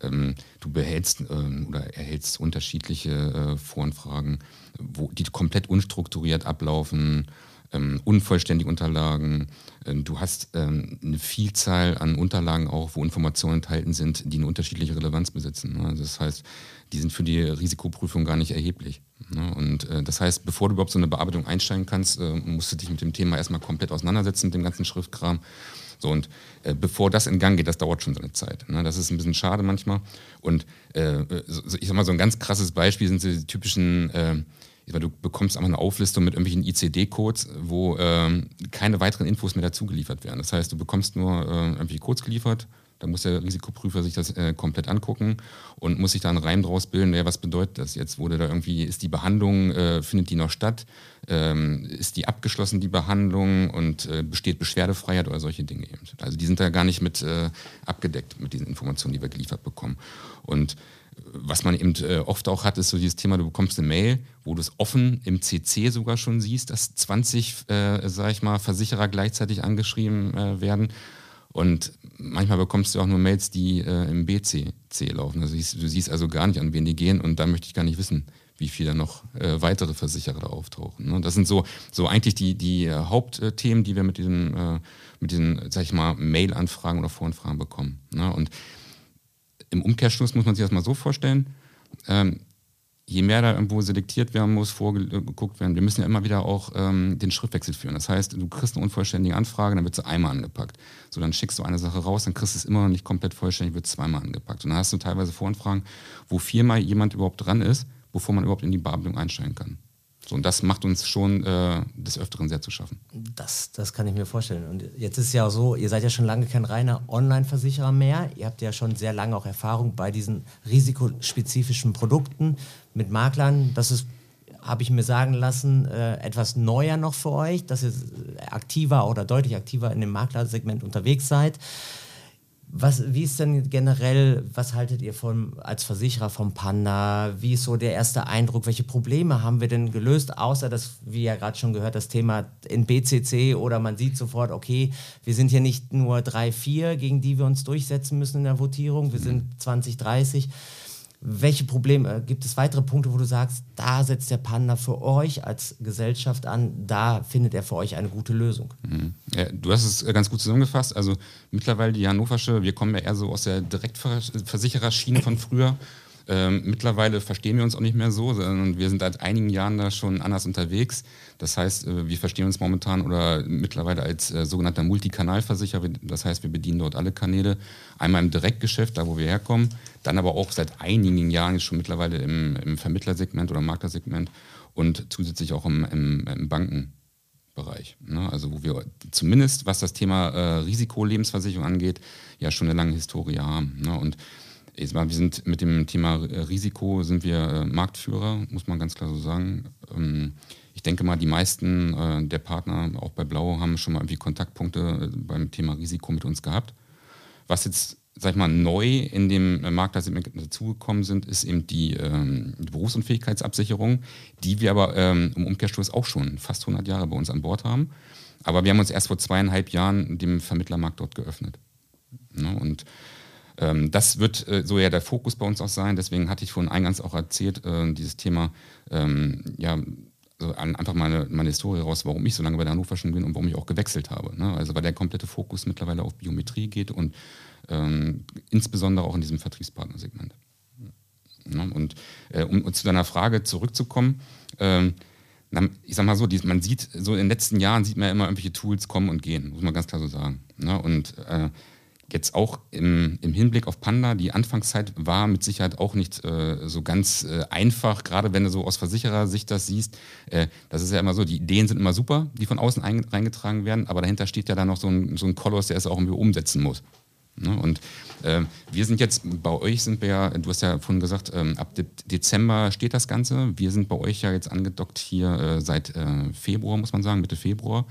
ähm, du behältst ähm, oder erhältst unterschiedliche Voranfragen, wo die komplett unstrukturiert ablaufen, ähm, unvollständige Unterlagen. Ähm, du hast ähm, eine Vielzahl an Unterlagen auch, wo Informationen enthalten sind, die eine unterschiedliche Relevanz besitzen. Ne? Das heißt, die sind für die Risikoprüfung gar nicht erheblich. Ne? Und äh, das heißt, bevor du überhaupt so eine Bearbeitung einsteigen kannst, äh, musst du dich mit dem Thema erstmal komplett auseinandersetzen, mit dem ganzen Schriftkram. So, und äh, bevor das in Gang geht, das dauert schon so eine Zeit. Ne? Das ist ein bisschen schade manchmal. Und äh, so, ich sag mal, so ein ganz krasses Beispiel sind die typischen äh, weil du bekommst einfach eine Auflistung mit irgendwelchen ICD-Codes, wo ähm, keine weiteren Infos mehr dazugeliefert werden. Das heißt, du bekommst nur äh, irgendwelche Codes geliefert, da muss der Risikoprüfer sich das äh, komplett angucken und muss sich da einen Reim draus bilden, ja, was bedeutet das jetzt? Wurde da irgendwie, ist die Behandlung, äh, findet die noch statt? Ähm, ist die abgeschlossen, die Behandlung und äh, besteht Beschwerdefreiheit oder solche Dinge eben? Also die sind da gar nicht mit äh, abgedeckt mit diesen Informationen, die wir geliefert bekommen. Und was man eben äh, oft auch hat, ist so dieses Thema, du bekommst eine Mail, wo du es offen im CC sogar schon siehst, dass 20, äh, sag ich mal, Versicherer gleichzeitig angeschrieben äh, werden. Und manchmal bekommst du auch nur Mails, die äh, im BCC laufen. Also du siehst, also gar nicht, an wen die gehen und da möchte ich gar nicht wissen, wie viele noch äh, weitere Versicherer da auftauchen. Ne? Das sind so, so eigentlich die, die äh, Hauptthemen, die wir mit diesen, äh, mit diesen, sag ich mal, Mail-Anfragen oder Voranfragen bekommen. Ne? Und im Umkehrschluss muss man sich das mal so vorstellen. Ähm, je mehr da irgendwo selektiert werden muss, vorgeguckt werden, wir müssen ja immer wieder auch ähm, den Schriftwechsel führen. Das heißt, du kriegst eine unvollständige Anfrage, dann wird sie einmal angepackt. So, dann schickst du eine Sache raus, dann kriegst du es immer noch nicht komplett vollständig, wird zweimal angepackt. Und dann hast du teilweise Voranfragen, wo viermal jemand überhaupt dran ist, bevor man überhaupt in die Bearbeitung einsteigen kann. So, und das macht uns schon äh, des Öfteren sehr zu schaffen. Das, das kann ich mir vorstellen. Und jetzt ist ja so, ihr seid ja schon lange kein reiner Online-Versicherer mehr. Ihr habt ja schon sehr lange auch Erfahrung bei diesen risikospezifischen Produkten mit Maklern. Das ist, habe ich mir sagen lassen, äh, etwas neuer noch für euch, dass ihr aktiver oder deutlich aktiver in dem Maklersegment unterwegs seid. Was, wie ist denn generell, was haltet ihr von, als Versicherer vom Panda? Wie ist so der erste Eindruck? Welche Probleme haben wir denn gelöst, außer dass, wie ja gerade schon gehört, das Thema in BCC oder man sieht sofort, okay, wir sind hier nicht nur drei, vier, gegen die wir uns durchsetzen müssen in der Votierung, wir sind 20, 30. Welche Probleme, gibt es weitere Punkte, wo du sagst, da setzt der Panda für euch als Gesellschaft an, da findet er für euch eine gute Lösung? Mhm. Ja, du hast es äh, ganz gut zusammengefasst. Also mittlerweile die Hannoversche, wir kommen ja eher so aus der Direktversichererschiene von früher. Ähm, mittlerweile verstehen wir uns auch nicht mehr so, sondern wir sind seit einigen Jahren da schon anders unterwegs. Das heißt, äh, wir verstehen uns momentan oder mittlerweile als äh, sogenannter Multikanalversicherer. Das heißt, wir bedienen dort alle Kanäle. Einmal im Direktgeschäft, da wo wir herkommen, dann aber auch seit einigen Jahren schon mittlerweile im, im Vermittlersegment oder Maklersegment und zusätzlich auch im, im, im Bankenbereich. Ne? Also wo wir zumindest, was das Thema äh, Risikolebensversicherung angeht, ja schon eine lange Historie haben. Ne? Und wir sind mit dem Thema Risiko sind wir äh, Marktführer, muss man ganz klar so sagen. Ähm, ich denke mal, die meisten äh, der Partner, auch bei Blau, haben schon mal irgendwie Kontaktpunkte äh, beim Thema Risiko mit uns gehabt. Was jetzt, sag ich mal, neu in dem Markt dazugekommen sind, ist eben die, ähm, Berufsunfähigkeitsabsicherung, die wir aber ähm, im Umkehrschluss auch schon fast 100 Jahre bei uns an Bord haben. Aber wir haben uns erst vor zweieinhalb Jahren dem Vermittlermarkt dort geöffnet. Ne? Und das wird äh, so ja der Fokus bei uns auch sein. Deswegen hatte ich vorhin eingangs auch erzählt, äh, dieses Thema, ähm, ja, so einfach meine, meine Historie raus, warum ich so lange bei der Hannoverschen bin und warum ich auch gewechselt habe. Ne? Also weil der komplette Fokus mittlerweile auf Biometrie geht und ähm, insbesondere auch in diesem Vertriebspartnersegment. Ne? Und äh, um, zu deiner Frage zurückzukommen, ähm, ich sag mal so, man sieht, so in den letzten Jahren sieht man ja immer irgendwelche Tools kommen und gehen, muss man ganz klar so sagen. Ne? Und äh, Jetzt auch im, im, Hinblick auf Panda, die Anfangszeit war mit Sicherheit auch nicht äh, so ganz äh, einfach, gerade wenn du so aus Versicherersicht das siehst. Äh, das ist ja immer so, die Ideen sind immer super, die von außen reingetragen werden, aber dahinter steht ja dann noch so ein, so ein Koloss, der es auch irgendwie umsetzen muss. Ne? Und äh, wir sind jetzt, bei euch sind wir ja, du hast ja vorhin gesagt, ähm, ab De Dezember steht das Ganze. Wir sind bei euch ja jetzt angedockt hier äh, seit äh, Februar, muss man sagen, Mitte Februar.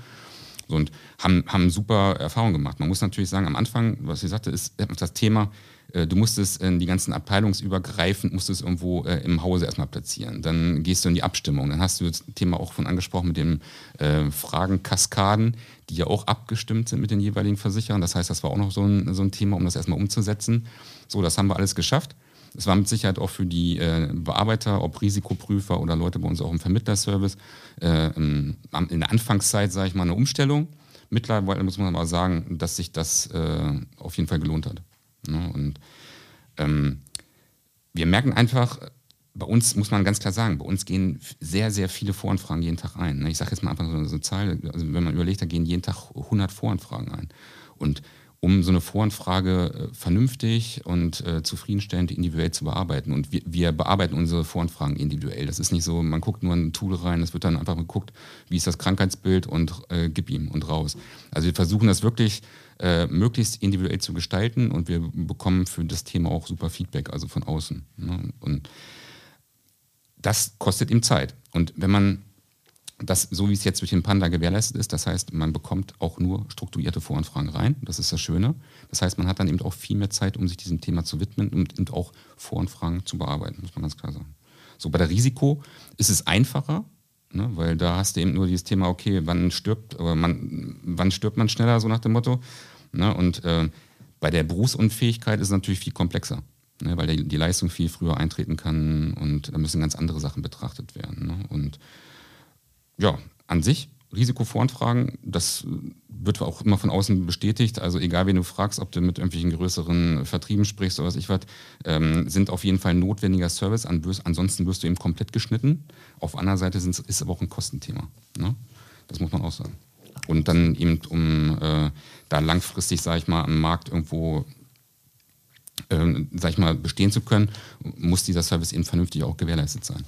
So, und haben, haben super Erfahrungen gemacht. Man muss natürlich sagen, am Anfang, was ich sagte, ist das Thema, äh, du musstest die ganzen abteilungsübergreifend, musstest irgendwo äh, im Hause erstmal platzieren. Dann gehst du in die Abstimmung. Dann hast du das Thema auch von angesprochen mit den äh, Fragenkaskaden, die ja auch abgestimmt sind mit den jeweiligen Versicherern. Das heißt, das war auch noch so ein, so ein Thema, um das erstmal umzusetzen. So, das haben wir alles geschafft. Es war mit Sicherheit auch für die äh, Bearbeiter, ob Risikoprüfer oder Leute bei uns auch im Vermittlerservice, äh, in der Anfangszeit, sage ich mal, eine Umstellung. Mittlerweile muss man aber sagen, dass sich das äh, auf jeden Fall gelohnt hat. Ne? Und ähm, wir merken einfach, bei uns muss man ganz klar sagen, bei uns gehen sehr, sehr viele Voranfragen jeden Tag ein. Ne? Ich sage jetzt mal einfach so eine Zahl, also wenn man überlegt, da gehen jeden Tag 100 Voranfragen ein. Und um so eine Voranfrage äh, vernünftig und äh, zufriedenstellend individuell zu bearbeiten. Und wir, wir, bearbeiten unsere Voranfragen individuell. Das ist nicht so, man guckt nur ein Tool rein, es wird dann einfach geguckt, wie ist das Krankheitsbild und äh, gib ihm und raus. Also wir versuchen das wirklich äh, möglichst individuell zu gestalten und wir bekommen für das Thema auch super Feedback, also von außen. Ne? Und das kostet ihm Zeit. Und wenn man das, so wie es jetzt durch den Panda gewährleistet ist, das heißt, man bekommt auch nur strukturierte Voranfragen rein. Das ist das Schöne. Das heißt, man hat dann eben auch viel mehr Zeit, um sich diesem Thema zu widmen und eben auch Voranfragen zu bearbeiten, muss man ganz klar sagen. So, bei der Risiko ist es einfacher, ne, weil da hast du eben nur dieses Thema, okay, wann stirbt, man, wann stirbt man schneller, so nach dem Motto. Ne, und äh, bei der Berufsunfähigkeit ist es natürlich viel komplexer. Ne, weil die, die Leistung viel früher eintreten kann und da müssen ganz andere Sachen betrachtet werden. Ne? Und ja, an sich Risikovoranfragen, das wird auch immer von außen bestätigt. Also egal, wen du fragst, ob du mit irgendwelchen größeren Vertrieben sprichst oder was ich was, ähm, sind auf jeden Fall notwendiger Service. Ansonsten wirst du eben komplett geschnitten. Auf anderer Seite ist es aber auch ein Kostenthema. Ne? Das muss man auch sagen. Und dann eben, um äh, da langfristig, sage ich mal, am Markt irgendwo äh, sag ich mal, bestehen zu können, muss dieser Service eben vernünftig auch gewährleistet sein.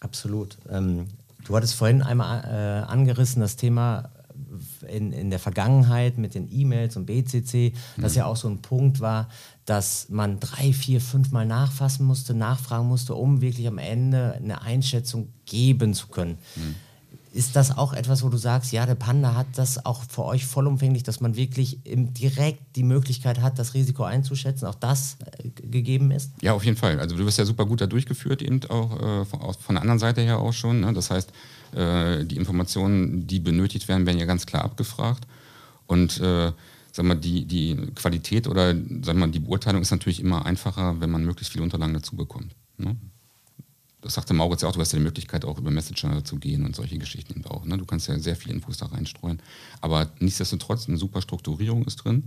Absolut. Ähm, du hattest vorhin einmal äh, angerissen, das Thema in, in der Vergangenheit mit den E-Mails und BCC, das mhm. ja auch so ein Punkt war, dass man drei, vier, fünf Mal nachfassen musste, nachfragen musste, um wirklich am Ende eine Einschätzung geben zu können. Mhm. Ist das auch etwas, wo du sagst, ja, der Panda hat das auch für euch vollumfänglich, dass man wirklich direkt die Möglichkeit hat, das Risiko einzuschätzen, auch das äh, gegeben ist? Ja, auf jeden Fall. Also du wirst ja super gut da durchgeführt, eben auch äh, von, der anderen Seite her auch schon. Ne? Das heißt, äh, die Informationen, die benötigt werden, werden ja ganz klar abgefragt. Und äh, sag mal, die, die Qualität oder sag mal, die Beurteilung ist natürlich immer einfacher, wenn man möglichst viele Unterlagen dazu bekommt. Ne? Das sagte Mauritz ja auch, du hast ja die Möglichkeit auch über Messenger zu gehen und solche Geschichten auch. Ne? Du kannst ja sehr viele Infos da reinstreuen. Aber nichtsdestotrotz, eine super Strukturierung ist drin.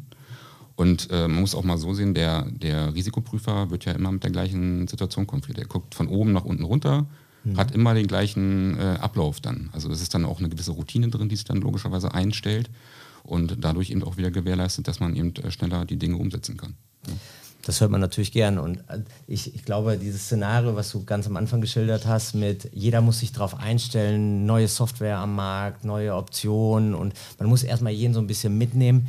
Und äh, man muss auch mal so sehen, der, der Risikoprüfer wird ja immer mit der gleichen Situation konfrontiert. Der guckt von oben nach unten runter, mhm. hat immer den gleichen äh, Ablauf dann. Also es ist dann auch eine gewisse Routine drin, die sich dann logischerweise einstellt und dadurch eben auch wieder gewährleistet, dass man eben äh, schneller die Dinge umsetzen kann. Ja. Das hört man natürlich gern. Und äh, ich, ich, glaube, dieses Szenario, was du ganz am Anfang geschildert hast, mit jeder muss sich darauf einstellen, neue Software am Markt, neue Optionen und man muss erstmal jeden so ein bisschen mitnehmen.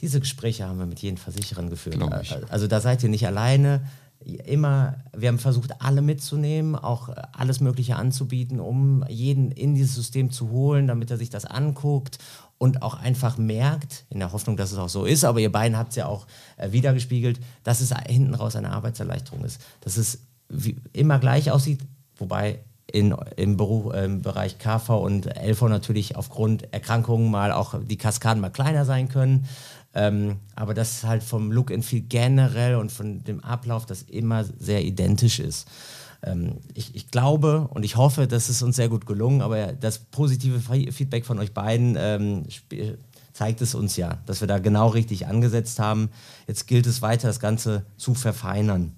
Diese Gespräche haben wir mit jedem Versicherern geführt. Also da seid ihr nicht alleine. Immer, wir haben versucht, alle mitzunehmen, auch alles Mögliche anzubieten, um jeden in dieses System zu holen, damit er sich das anguckt und auch einfach merkt, in der Hoffnung, dass es auch so ist, aber ihr beiden habt es ja auch äh, wiedergespiegelt, dass es hinten raus eine Arbeitserleichterung ist. Dass es immer gleich aussieht, wobei in, im, Beruf, im Bereich KV und LV natürlich aufgrund Erkrankungen mal auch die Kaskaden mal kleiner sein können. Ähm, aber das halt vom Look and Feel generell und von dem Ablauf das immer sehr identisch ist ich, ich, glaube und ich hoffe, dass es uns sehr gut gelungen, aber das positive Feedback von euch beiden ähm, zeigt es uns ja, dass wir da genau richtig angesetzt haben. Jetzt gilt es weiter, das Ganze zu verfeinern.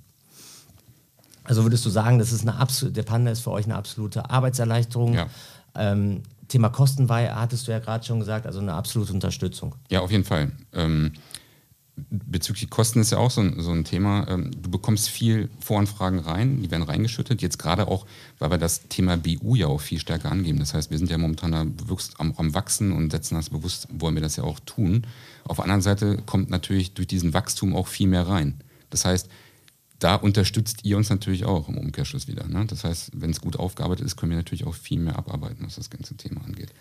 Also würdest du sagen, das ist eine absolute, der Panda ist für euch eine absolute Arbeitserleichterung? Ja. Ähm, Thema Kostenweihe hattest du ja gerade schon gesagt, also eine absolute Unterstützung. Ja, auf jeden Fall. Ähm, bezüglich Kosten ist ja auch so ein, so ein Thema. Ähm, du bekommst viel Voranfragen rein, die werden reingeschüttet. Jetzt gerade auch, weil wir das Thema BU ja auch viel stärker angeben. Das heißt, wir sind ja momentan am, am Wachsen und setzen das bewusst, wollen wir das ja auch tun. Auf der anderen Seite kommt natürlich durch diesen Wachstum auch viel mehr rein. Das heißt, da unterstützt ihr uns natürlich auch im Umkehrschluss wieder. Ne? Das heißt, wenn es gut aufgearbeitet ist, können wir natürlich auch viel mehr abarbeiten, was das ganze Thema angeht.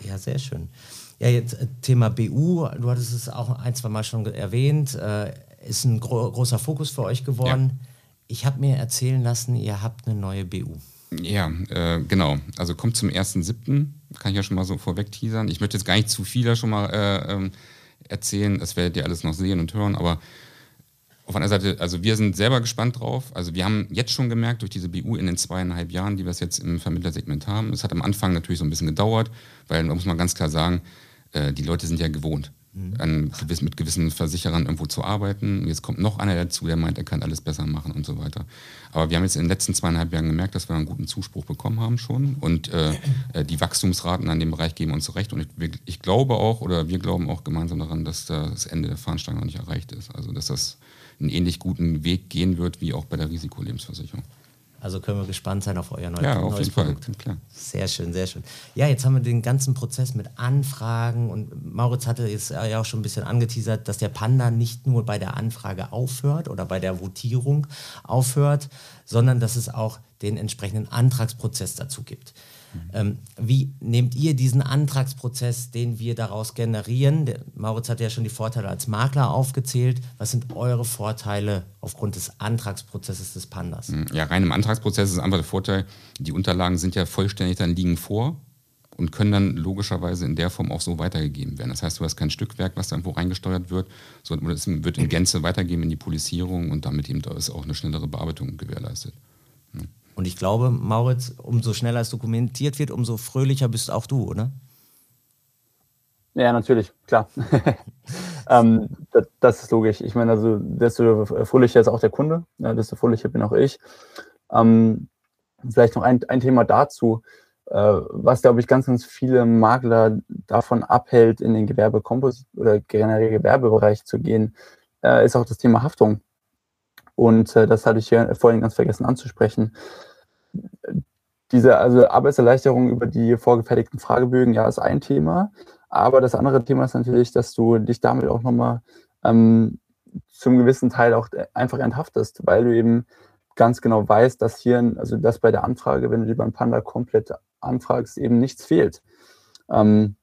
Ja, sehr schön. Ja, jetzt äh, Thema BU, du hattest es auch ein, zwei Mal schon erwähnt, äh, ist ein gro großer Fokus für euch geworden. Ja. Ich habe mir erzählen lassen, ihr habt eine neue BU. Ja, äh, genau. Also kommt zum 1.7., kann ich ja schon mal so vorweg teasern. Ich möchte jetzt gar nicht zu viel da schon mal äh, ähm, erzählen, das werdet ihr alles noch sehen und hören, aber auf einer Seite, also wir sind selber gespannt drauf. Also wir haben jetzt schon gemerkt, durch diese BU in den zweieinhalb Jahren, die wir es jetzt im Vermittlersegment haben, es hat am Anfang natürlich so ein bisschen gedauert, weil da muss man ganz klar sagen, äh, die Leute sind ja gewohnt, mhm. an, mit gewissen Versicherern irgendwo zu arbeiten. Jetzt kommt noch einer dazu, der meint, er kann alles besser machen und so weiter. Aber wir haben jetzt in den letzten zweieinhalb Jahren gemerkt, dass wir einen guten Zuspruch bekommen haben schon. Und äh, äh die Wachstumsraten an dem Bereich geben uns recht. Und ich, ich, glaube auch, oder wir glauben auch gemeinsam daran, dass das Ende der Fahnenstange noch nicht erreicht ist. Also dass das einen ähnlich guten Weg gehen wird wie auch bei der Risikolebensversicherung. Also können wir gespannt sein auf euer neues, ja, auf jeden Produkt. Fall, klar. Sehr schön, sehr schön. Ja, jetzt haben wir den ganzen Prozess mit Anfragen und Mauritz hatte jetzt ja auch schon ein bisschen angeteasert, dass der Panda nicht nur bei der Anfrage aufhört oder bei der Votierung aufhört, sondern dass es auch den entsprechenden Antragsprozess dazu gibt. Ähm, wie nehmt ihr diesen Antragsprozess, den wir daraus generieren? Der, Mauritz hat ja schon die Vorteile als Makler aufgezählt. Was sind eure Vorteile aufgrund des Antragsprozesses des Pandas? Hm, ja, rein im Antragsprozess ist einfach der Vorteil, die Unterlagen sind ja vollständig, dann liegen vor und können dann logischerweise in der Form auch so weitergegeben werden. Das heißt, du hast kein Stückwerk, was da irgendwo reingesteuert wird, sondern es wird in Gänze weitergegeben in die Polizierung und damit eben da ist auch eine schnellere Bearbeitung gewährleistet. Und ich glaube, Mauritz, umso schneller es dokumentiert wird, umso fröhlicher bist auch du, oder? Ja, natürlich, klar. ähm, das, das, ist logisch. Ich meine, also desto fröhlicher ist auch der Kunde, ja, desto fröhlicher bin auch ich. Ähm, vielleicht noch ein, ein Thema dazu, äh, was, glaube ich, ganz, ganz viele Makler davon abhält, in den Gewerbekomposit oder generell Gewerbebereich zu gehen, äh, ist auch das Thema Haftung. Und äh, das hatte ich ja vorhin ganz vergessen anzusprechen diese also Arbeitserleichterung über die vorgefertigten Fragebögen, ja, ist ein Thema. Aber das andere Thema ist natürlich, dass du dich damit auch nochmal ähm, zum gewissen Teil auch einfach enthaftest, weil du eben ganz genau weißt, dass hier, also dass bei der Anfrage, wenn du die beim Panda komplett anfragst, eben nichts fehlt. Ähm,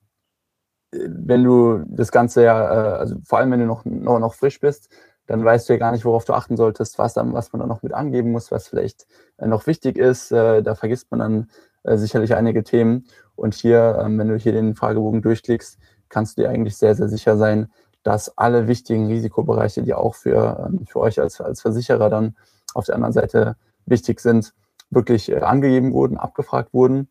wenn du das Ganze ja, äh, also vor allem wenn du noch, noch, noch frisch bist, dann weißt du ja gar nicht, worauf du achten solltest, was, dann, was man dann noch mit angeben muss, was vielleicht äh, noch wichtig ist. Äh, da vergisst man dann äh, sicherlich einige Themen. Und hier, ähm, wenn du hier den Fragebogen durchklickst, kannst du dir eigentlich sehr, sehr sicher sein, dass alle wichtigen Risikobereiche, die auch für, ähm, für euch als, als Versicherer dann auf der anderen Seite wichtig sind, wirklich angegeben wurden, abgefragt wurden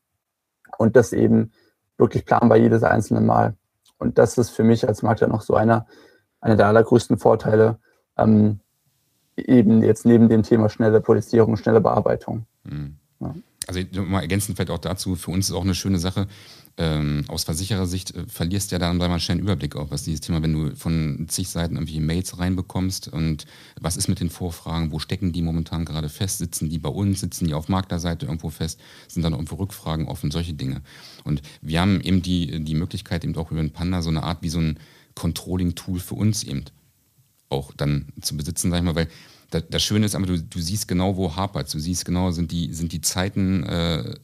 und das eben wirklich planbar jedes einzelne Mal. Und das ist für mich als Makler noch so einer, einer der allergrößten Vorteile, ähm, eben jetzt neben dem Thema schnelle Polizierung, schnelle Bearbeitung. Mhm. Ja. Also mal ergänzend vielleicht auch dazu, für uns ist auch eine schöne Sache, ähm, aus Versicherersicht äh, verlierst ja dann mal schnell einen Überblick auch, was dieses Thema, wenn du von zig Seiten irgendwie Mails reinbekommst und was ist mit den Vorfragen, wo stecken die momentan gerade fest, sitzen die bei uns, sitzen die auf Maklerseite irgendwo fest, sind dann irgendwo Rückfragen offen, solche Dinge. Und wir haben eben die, die Möglichkeit eben auch über den Panda so eine Art wie so ein Controlling-Tool für uns eben auch dann zu besitzen, sag ich mal, weil das Schöne ist aber, du, du siehst genau, wo hapert Du siehst genau, sind die, sind die Zeiten äh,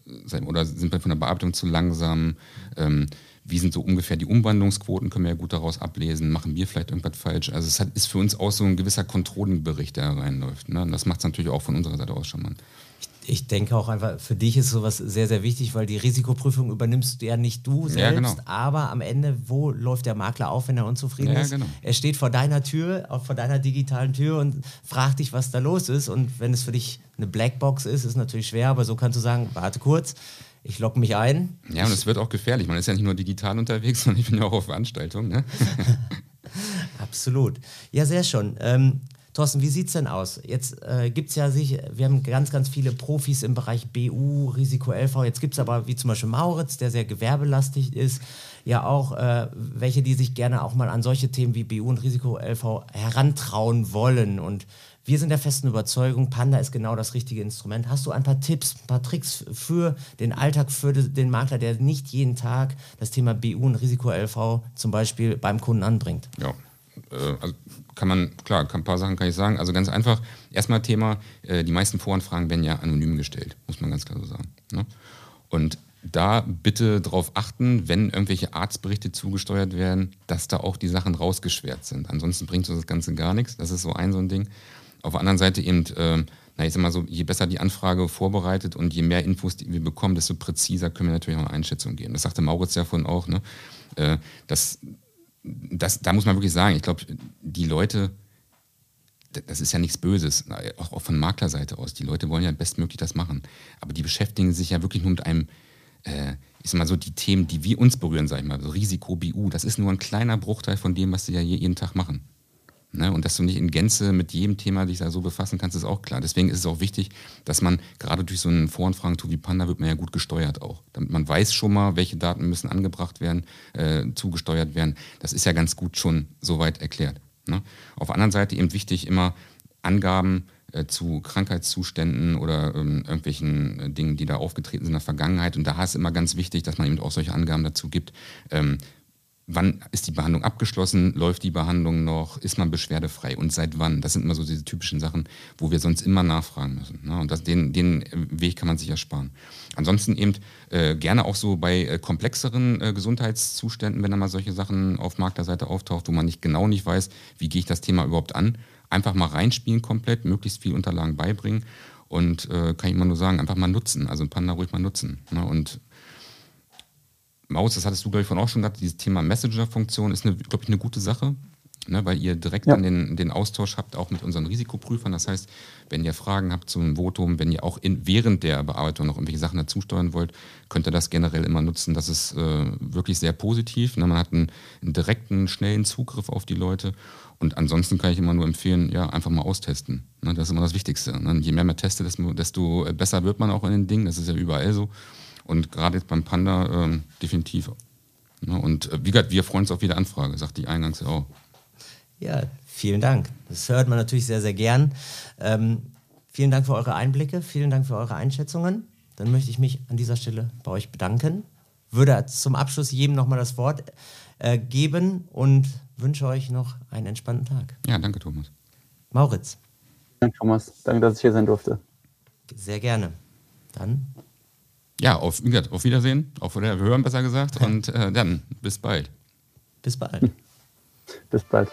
oder sind wir von der Bearbeitung zu langsam? Ähm, wie sind so ungefähr die Umwandlungsquoten, können wir ja gut daraus ablesen. Machen wir vielleicht irgendwas falsch? Also es hat, ist für uns auch so ein gewisser Controlling-Bericht, der reinläuft. Ne? Und das macht es natürlich auch von unserer Seite aus schon mal ich denke auch einfach, für dich ist sowas sehr, sehr wichtig, weil die Risikoprüfung übernimmst ja nicht du selbst, ja, genau. aber am Ende, wo läuft der Makler auf, wenn er unzufrieden ja, ist? Genau. Er steht vor deiner Tür, vor deiner digitalen Tür und fragt dich, was da los ist. Und wenn es für dich eine Blackbox ist, ist natürlich schwer, aber so kannst du sagen, warte kurz, ich logge mich ein. Ja, und es wird auch gefährlich. Man ist ja nicht nur digital unterwegs, sondern ich bin ja auch auf Veranstaltungen. Ne? Absolut. Ja, sehr schön. Ähm, Thorsten, wie sieht es denn aus? Jetzt äh, gibt es ja sich, wir haben ganz, ganz viele Profis im Bereich BU, Risiko LV. Jetzt gibt es aber, wie zum Beispiel Mauritz, der sehr gewerbelastig ist, ja auch äh, welche, die sich gerne auch mal an solche Themen wie BU und Risiko LV herantrauen wollen. Und wir sind der festen Überzeugung, Panda ist genau das richtige Instrument. Hast du ein paar Tipps, ein paar Tricks für den Alltag, für den Makler, der nicht jeden Tag das Thema BU und Risiko LV zum Beispiel beim Kunden anbringt? Ja, äh, also kann man, klar, ein paar Sachen kann ich sagen. Also ganz einfach, erstmal Thema, äh, die meisten Voranfragen werden ja anonym gestellt, muss man ganz klar so sagen. Ne? Und da bitte darauf achten, wenn irgendwelche Arztberichte zugesteuert werden, dass da auch die Sachen rausgeschwert sind. Ansonsten bringt uns das Ganze gar nichts. Das ist so ein so ein Ding. Auf der anderen Seite eben, äh, na ich sag mal so, je besser die Anfrage vorbereitet und je mehr Infos wir bekommen, desto präziser können wir natürlich auch eine Einschätzung geben. Das sagte Mauritz ja vorhin auch, ne? Äh, dass das, da muss man wirklich sagen, ich glaube, die Leute, das ist ja nichts Böses, auch, von Maklerseite aus. Die Leute wollen ja bestmöglich das machen. Aber die beschäftigen sich ja wirklich nur mit einem, äh, ich sag mal so, die Themen, die wir uns berühren, sag ich mal, so Risiko, BU, das ist nur ein kleiner Bruchteil von dem, was sie ja jeden Tag machen. Ne? Und dass du nicht in Gänze mit jedem Thema dich da so befassen kannst, ist auch klar. Deswegen ist es auch wichtig, dass man gerade durch so ein Voranfragen-Tool wie Panda wird man ja gut gesteuert auch. Damit man weiß schon mal, welche Daten müssen angebracht werden, äh, zugesteuert werden. Das ist ja ganz gut schon soweit erklärt. Ne? Auf der anderen Seite eben wichtig immer Angaben äh, zu Krankheitszuständen oder ähm, irgendwelchen äh, Dingen, die da aufgetreten sind in der Vergangenheit. Und da ist es immer ganz wichtig, dass man eben auch solche Angaben dazu gibt. Ähm, wann ist die Behandlung abgeschlossen, läuft die Behandlung noch, ist man beschwerdefrei und seit wann? Das sind immer so diese typischen Sachen, wo wir sonst immer nachfragen müssen. Ne? Und das, den, den Weg kann man sich ersparen. Ansonsten eben äh, gerne auch so bei äh, komplexeren äh, Gesundheitszuständen, wenn da mal solche Sachen auf Maklerseite auftaucht, wo man nicht genau nicht weiß, wie gehe ich das Thema überhaupt an, einfach mal reinspielen komplett, möglichst viel Unterlagen beibringen und äh, kann ich immer nur sagen, einfach mal nutzen, also Panda ruhig mal nutzen. Ne? Und Maus, das hattest du, glaube ich, von auch schon gehabt, dieses Thema Messenger-Funktion ist, glaube ich, eine gute Sache. ne, weil ihr direkt ja. dann den, den Austausch habt, auch mit unseren Risikoprüfern. Das heißt, wenn ihr Fragen habt zum Votum, wenn ihr auch in, während der Bearbeitung noch irgendwelche Sachen dazusteuern wollt, könnt ihr das generell immer nutzen. Das ist äh, wirklich sehr positiv. Ne? Man hat einen, einen, direkten, schnellen Zugriff auf die Leute. Und ansonsten kann ich immer nur empfehlen, ja, einfach mal austesten. Ne? Das ist immer das Wichtigste. Ne? Je mehr man testet, desto, desto besser wird man auch in den Dingen. Das ist ja überall so. Und gerade jetzt beim Panda ähm, definitiv. Ne? Und äh, wie gesagt, wir freuen uns auf jede Anfrage, sagt die eingangs ja auch. Ja, vielen Dank. Das hört man natürlich sehr, sehr gern. Ähm, vielen Dank für eure Einblicke, vielen Dank für eure Einschätzungen. Dann möchte ich mich an dieser Stelle bei euch bedanken. Würde zum Abschluss jedem nochmal das Wort äh, geben und wünsche euch noch einen entspannten Tag. Ja, danke, Thomas. Mauritz. Danke, Thomas. Danke, dass ich hier sein durfte. Sehr gerne. Dann. Ja, auf, auf Wiedersehen, auf Hören besser gesagt. Und äh, dann bis bald. Bis bald. bis bald.